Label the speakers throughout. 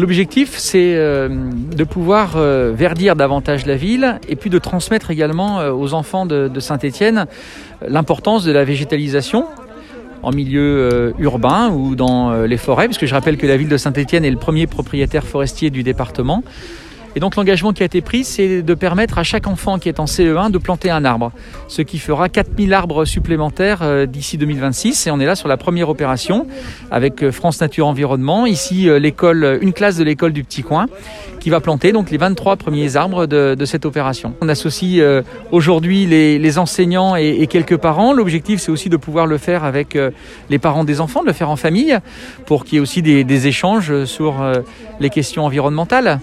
Speaker 1: L'objectif, c'est euh, de pouvoir euh, verdir davantage la ville et puis de transmettre également euh, aux enfants de, de Saint-Étienne l'importance de la végétalisation en milieu urbain ou dans les forêts, puisque je rappelle que la ville de Saint-Étienne est le premier propriétaire forestier du département. Et donc l'engagement qui a été pris, c'est de permettre à chaque enfant qui est en CE1 de planter un arbre, ce qui fera 4000 arbres supplémentaires euh, d'ici 2026. Et on est là sur la première opération avec euh, France Nature Environnement. Ici, euh, l'école, une classe de l'école du Petit Coin qui va planter donc les 23 premiers arbres de, cette opération. On associe aujourd'hui les, enseignants et, quelques parents. L'objectif, c'est aussi de pouvoir le faire avec les parents des enfants, de le faire en famille, pour qu'il y ait aussi des échanges sur les questions environnementales.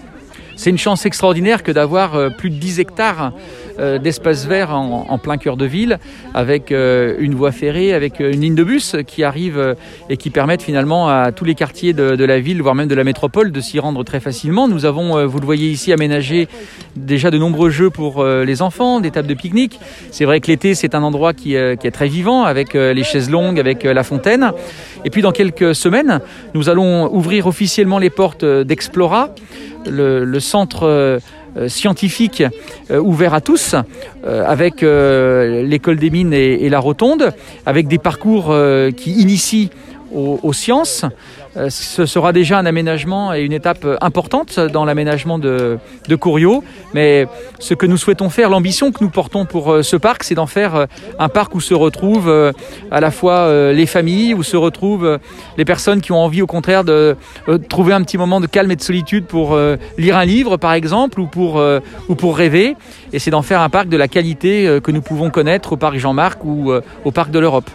Speaker 1: C'est une chance extraordinaire que d'avoir euh, plus de 10 hectares euh, d'espace vert en, plein cœur de ville, avec euh, une voie ferrée, avec une ligne de bus qui arrive et qui permettent finalement à tous les quartiers de, la ville, voire même de la métropole, de s'y rendre très facilement. Nous avons, vous le voyez ici, aménagé déjà de nombreux jeux pour les enfants, des tables de pique-nique. C'est vrai que l'été, c'est un endroit qui, est très vivant, avec les chaises longues, avec la fontaine. Et puis dans quelques semaines, nous allons ouvrir officiellement les portes d'Explora le, centre euh, scientifique euh, ouvert à tous, euh, avec l'école des mines et, la rotonde, avec des parcours qui initient aux, aux sciences. Euh, ce sera déjà un aménagement et une étape importante dans l'aménagement de, de. Mais ce que nous souhaitons faire, l'ambition que nous portons pour euh, ce parc, c'est d'en faire euh, un parc où se retrouvent à la fois les familles, où se retrouvent les personnes qui ont envie au contraire de trouver un petit moment de calme et de solitude pour lire un livre par exemple ou pour, ou pour rêver. Et c'est d'en faire un parc de la qualité que nous pouvons connaître au parc Jean-Marc ou au parc de l'Europe.